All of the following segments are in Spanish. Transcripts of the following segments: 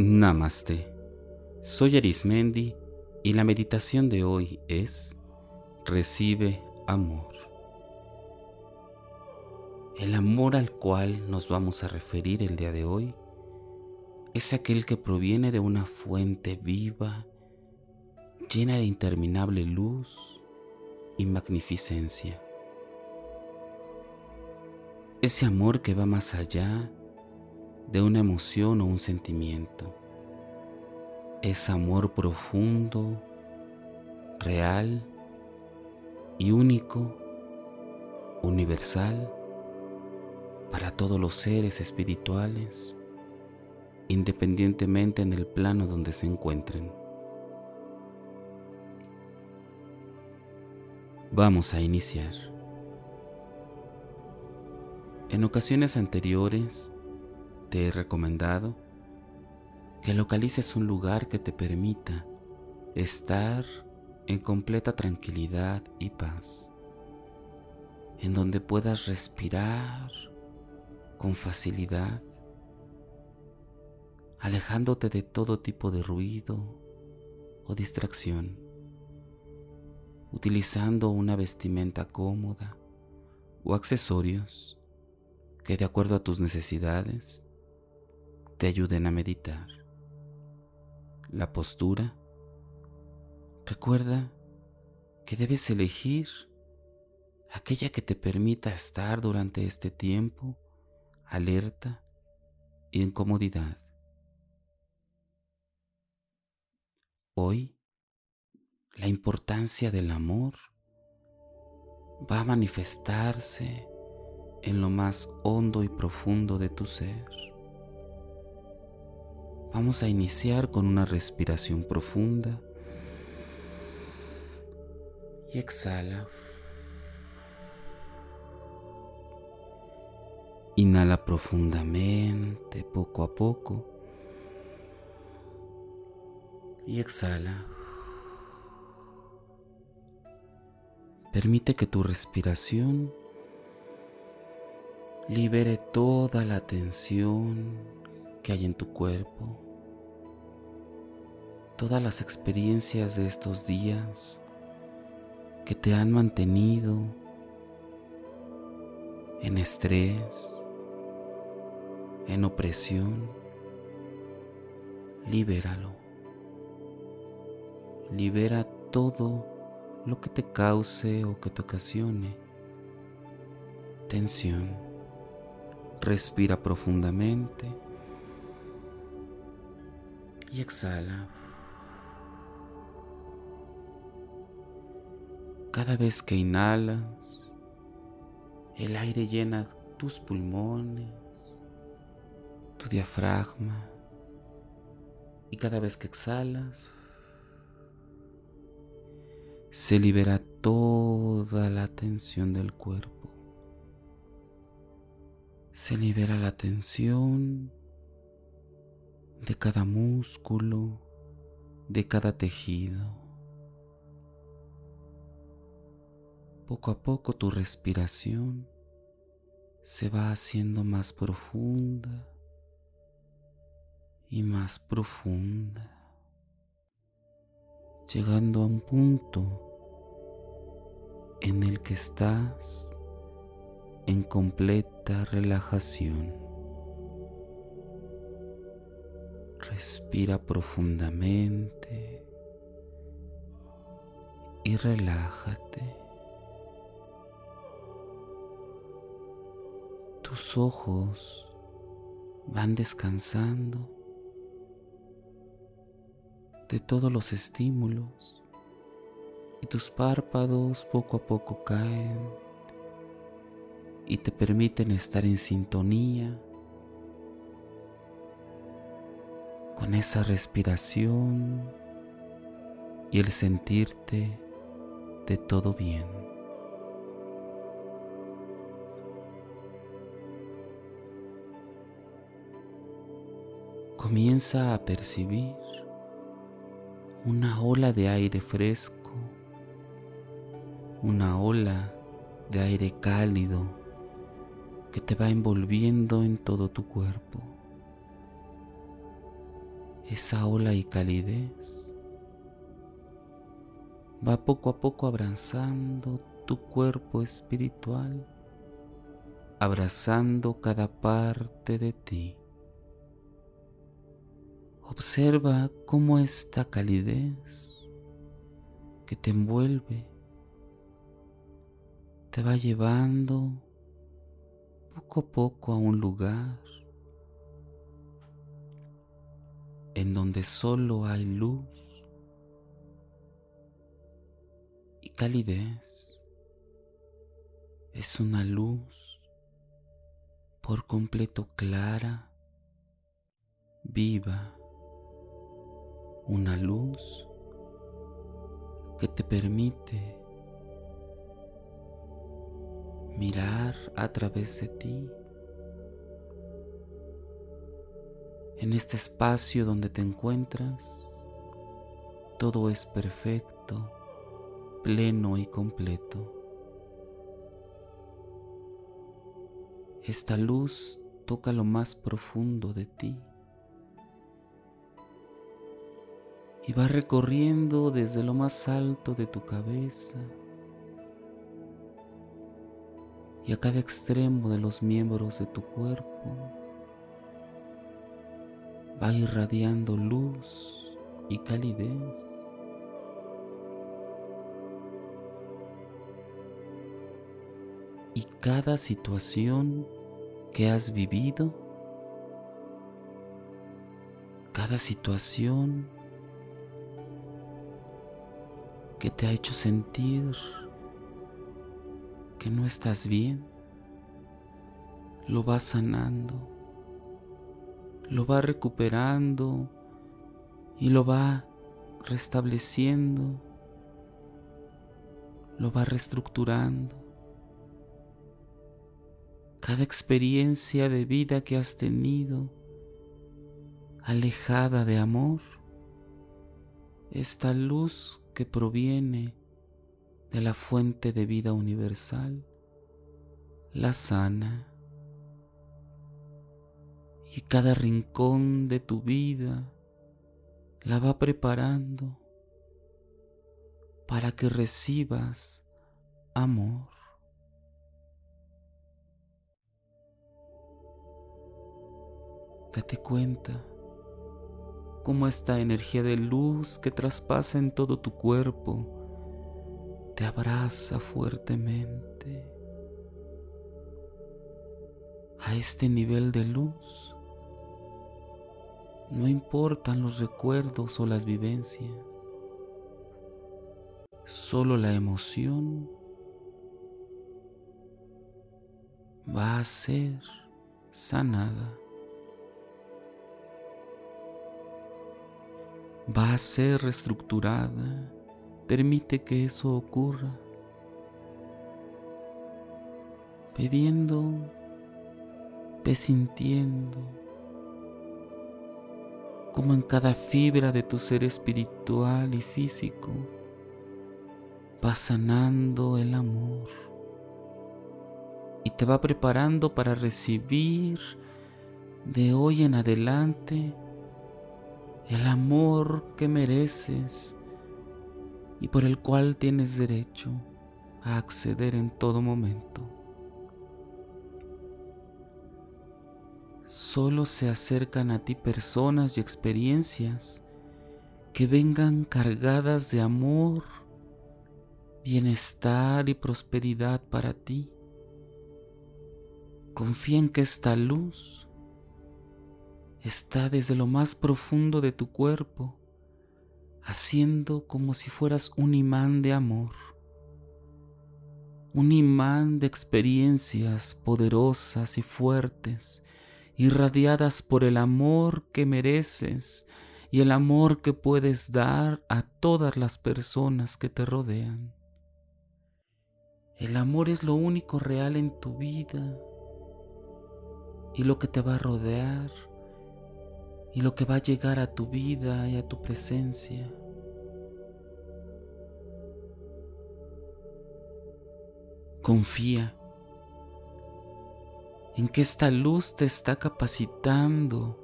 Namaste. Soy Arismendi y la meditación de hoy es Recibe amor. El amor al cual nos vamos a referir el día de hoy es aquel que proviene de una fuente viva, llena de interminable luz y magnificencia. Ese amor que va más allá de una emoción o un sentimiento. Es amor profundo, real y único, universal para todos los seres espirituales, independientemente en el plano donde se encuentren. Vamos a iniciar. En ocasiones anteriores te he recomendado que localices un lugar que te permita estar en completa tranquilidad y paz, en donde puedas respirar con facilidad, alejándote de todo tipo de ruido o distracción, utilizando una vestimenta cómoda o accesorios que de acuerdo a tus necesidades te ayuden a meditar. La postura. Recuerda que debes elegir aquella que te permita estar durante este tiempo alerta y en comodidad. Hoy, la importancia del amor va a manifestarse en lo más hondo y profundo de tu ser. Vamos a iniciar con una respiración profunda y exhala. Inhala profundamente, poco a poco. Y exhala. Permite que tu respiración libere toda la tensión que hay en tu cuerpo, todas las experiencias de estos días que te han mantenido en estrés, en opresión, libéralo. Libera todo lo que te cause o que te ocasione tensión. Respira profundamente y exhala. Cada vez que inhalas, el aire llena tus pulmones, tu diafragma, y cada vez que exhalas, se libera toda la tensión del cuerpo. Se libera la tensión de cada músculo, de cada tejido. Poco a poco tu respiración se va haciendo más profunda y más profunda, llegando a un punto en el que estás en completa relajación. Respira profundamente y relájate. Tus ojos van descansando de todos los estímulos y tus párpados poco a poco caen y te permiten estar en sintonía con esa respiración y el sentirte de todo bien. Comienza a percibir una ola de aire fresco, una ola de aire cálido que te va envolviendo en todo tu cuerpo. Esa ola y calidez va poco a poco abrazando tu cuerpo espiritual, abrazando cada parte de ti. Observa cómo esta calidez que te envuelve te va llevando poco a poco a un lugar en donde solo hay luz y calidez. Es una luz por completo clara, viva, una luz que te permite mirar a través de ti En este espacio donde te encuentras, todo es perfecto, pleno y completo. Esta luz toca lo más profundo de ti y va recorriendo desde lo más alto de tu cabeza y a cada extremo de los miembros de tu cuerpo va irradiando luz y calidez. Y cada situación que has vivido, cada situación que te ha hecho sentir que no estás bien, lo vas sanando lo va recuperando y lo va restableciendo, lo va reestructurando. Cada experiencia de vida que has tenido alejada de amor, esta luz que proviene de la fuente de vida universal, la sana y cada rincón de tu vida la va preparando para que recibas amor. Date cuenta cómo esta energía de luz que traspasa en todo tu cuerpo te abraza fuertemente. A este nivel de luz no importan los recuerdos o las vivencias, solo la emoción va a ser sanada. Va a ser reestructurada. Permite que eso ocurra. Bebiendo, sintiendo como en cada fibra de tu ser espiritual y físico va sanando el amor y te va preparando para recibir de hoy en adelante el amor que mereces y por el cual tienes derecho a acceder en todo momento. Solo se acercan a ti personas y experiencias que vengan cargadas de amor, bienestar y prosperidad para ti. Confía en que esta luz está desde lo más profundo de tu cuerpo, haciendo como si fueras un imán de amor, un imán de experiencias poderosas y fuertes irradiadas por el amor que mereces y el amor que puedes dar a todas las personas que te rodean. El amor es lo único real en tu vida y lo que te va a rodear y lo que va a llegar a tu vida y a tu presencia. Confía en que esta luz te está capacitando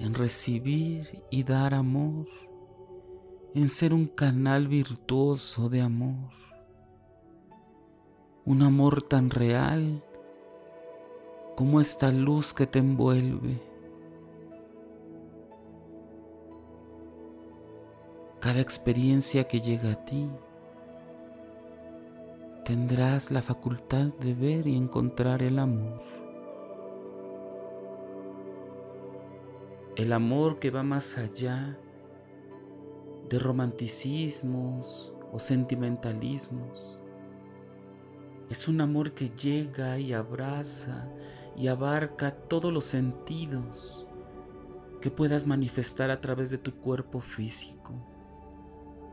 en recibir y dar amor, en ser un canal virtuoso de amor, un amor tan real como esta luz que te envuelve. Cada experiencia que llega a ti, tendrás la facultad de ver y encontrar el amor. El amor que va más allá de romanticismos o sentimentalismos. Es un amor que llega y abraza y abarca todos los sentidos que puedas manifestar a través de tu cuerpo físico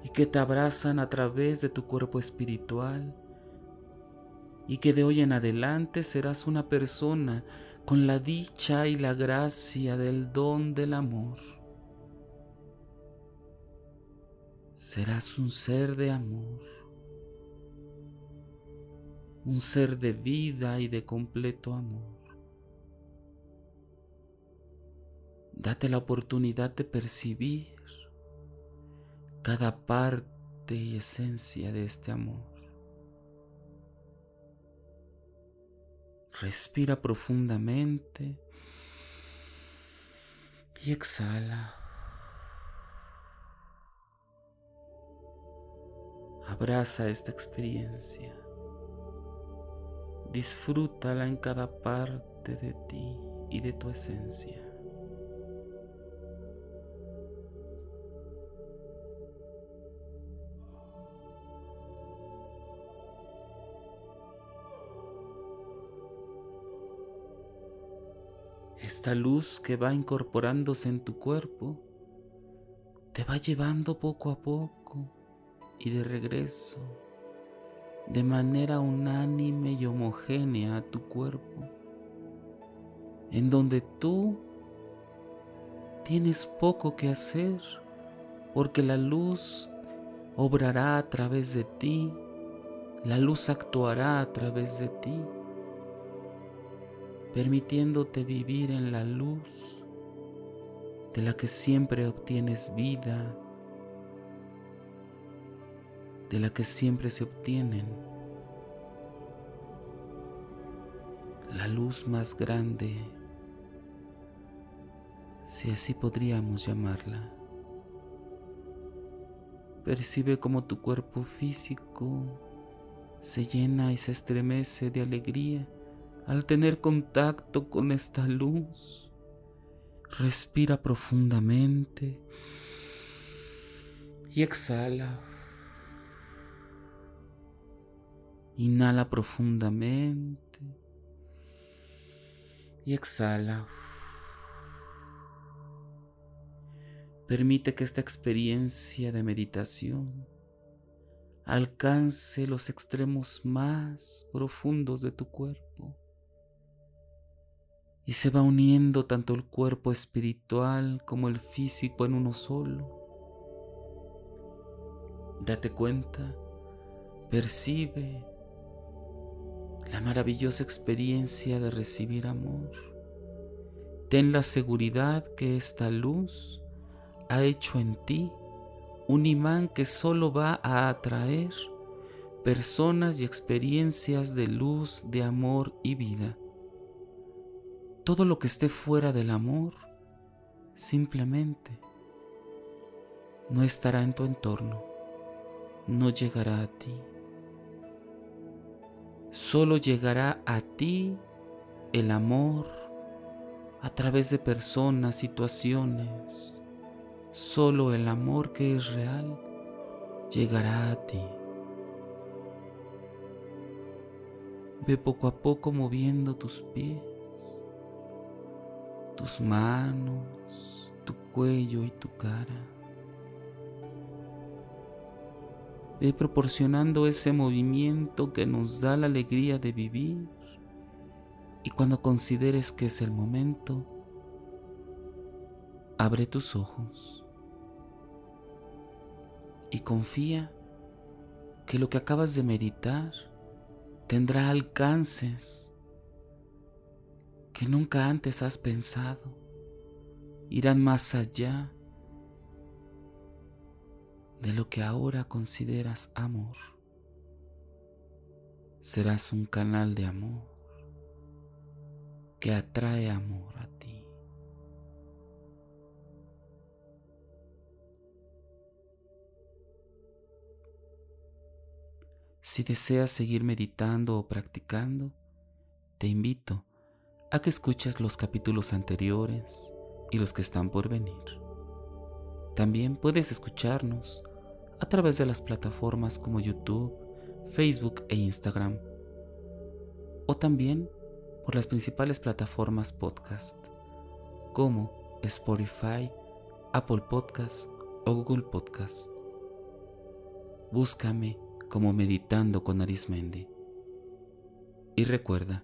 y que te abrazan a través de tu cuerpo espiritual y que de hoy en adelante serás una persona con la dicha y la gracia del don del amor. Serás un ser de amor, un ser de vida y de completo amor. Date la oportunidad de percibir cada parte y esencia de este amor. Respira profundamente y exhala. Abraza esta experiencia. Disfrútala en cada parte de ti y de tu esencia. Esta luz que va incorporándose en tu cuerpo te va llevando poco a poco y de regreso de manera unánime y homogénea a tu cuerpo, en donde tú tienes poco que hacer, porque la luz obrará a través de ti, la luz actuará a través de ti permitiéndote vivir en la luz de la que siempre obtienes vida, de la que siempre se obtienen, la luz más grande, si así podríamos llamarla. Percibe como tu cuerpo físico se llena y se estremece de alegría al tener contacto con esta luz. Respira profundamente y exhala. Inhala profundamente y exhala. Permite que esta experiencia de meditación alcance los extremos más profundos de tu cuerpo y se va uniendo tanto el cuerpo espiritual como el físico en uno solo. Date cuenta, percibe la maravillosa experiencia de recibir amor. Ten la seguridad que esta luz ha hecho en ti un imán que solo va a atraer personas y experiencias de luz, de amor y vida todo lo que esté fuera del amor simplemente no estará en tu entorno, no llegará a ti. Solo llegará a ti el amor a través de personas, situaciones. Solo el amor que es real llegará a ti. Ve poco a poco moviendo tus pies tus manos, tu cuello y tu cara. Ve proporcionando ese movimiento que nos da la alegría de vivir y cuando consideres que es el momento, abre tus ojos y confía que lo que acabas de meditar tendrá alcances que nunca antes has pensado, irán más allá de lo que ahora consideras amor. Serás un canal de amor que atrae amor a ti. Si deseas seguir meditando o practicando, te invito a que escuches los capítulos anteriores y los que están por venir. También puedes escucharnos a través de las plataformas como YouTube, Facebook e Instagram, o también por las principales plataformas podcast, como Spotify, Apple Podcast o Google Podcast. Búscame como Meditando con Arismendi. Y recuerda,